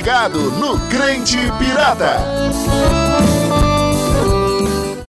ligado no Crente Pirata.